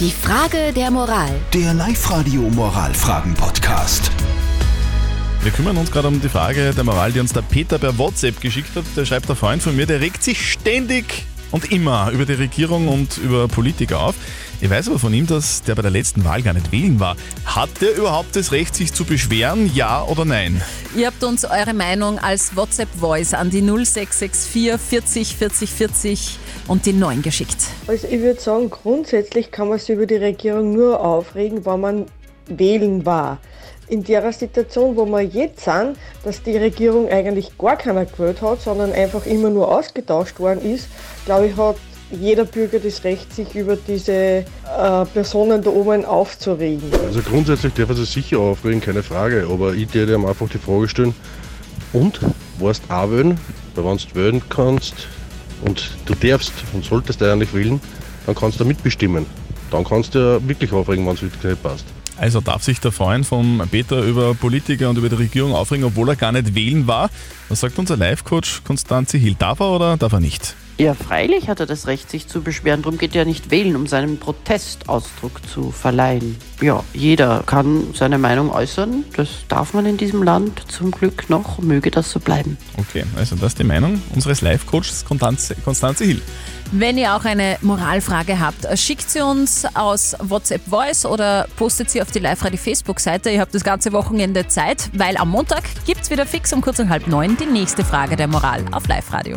Die Frage der Moral. Der Live-Radio Moralfragen-Podcast. Wir kümmern uns gerade um die Frage der Moral, die uns der Peter per WhatsApp geschickt hat. Der schreibt, der Freund von mir, der regt sich ständig und immer über die Regierung und über Politiker auf. Ich weiß aber von ihm, dass der bei der letzten Wahl gar nicht wählen war. Hat der überhaupt das Recht, sich zu beschweren, ja oder nein? Ihr habt uns eure Meinung als WhatsApp-Voice an die 0664 40 40 40 und die 9 geschickt. Also ich würde sagen, grundsätzlich kann man sich über die Regierung nur aufregen, wenn man wählen war. In der Situation, wo wir jetzt sind, dass die Regierung eigentlich gar keiner gewählt hat, sondern einfach immer nur ausgetauscht worden ist, glaube ich, hat jeder Bürger das Recht, sich über diese äh, Personen da oben aufzuregen. Also grundsätzlich darf er sich sicher aufregen, keine Frage. Aber ich würde ihm einfach die Frage stellen, und, warst auch wählen? Weil wenn du wählen kannst und du darfst und solltest eigentlich wählen, dann kannst du mitbestimmen. Dann kannst du ja wirklich aufregen, wenn es wirklich nicht passt. Also darf sich der Freund von Peter über Politiker und über die Regierung aufregen, obwohl er gar nicht wählen war. Was sagt unser Live-Coach Konstanze Hill? Darf er oder darf er nicht? Ja, freilich hat er das Recht, sich zu beschweren. Darum geht er ja nicht wählen, um seinen Protestausdruck zu verleihen. Ja, jeder kann seine Meinung äußern. Das darf man in diesem Land zum Glück noch. Möge das so bleiben. Okay, also das ist die Meinung unseres Live-Coaches Konstanze, Konstanze Hill. Wenn ihr auch eine Moralfrage habt, schickt sie uns aus WhatsApp Voice oder postet sie auf die Live-Radio Facebook-Seite. Ihr habt das ganze Wochenende Zeit, weil am Montag gibt es wieder fix um kurz und halb neun die nächste Frage der Moral auf Live-Radio.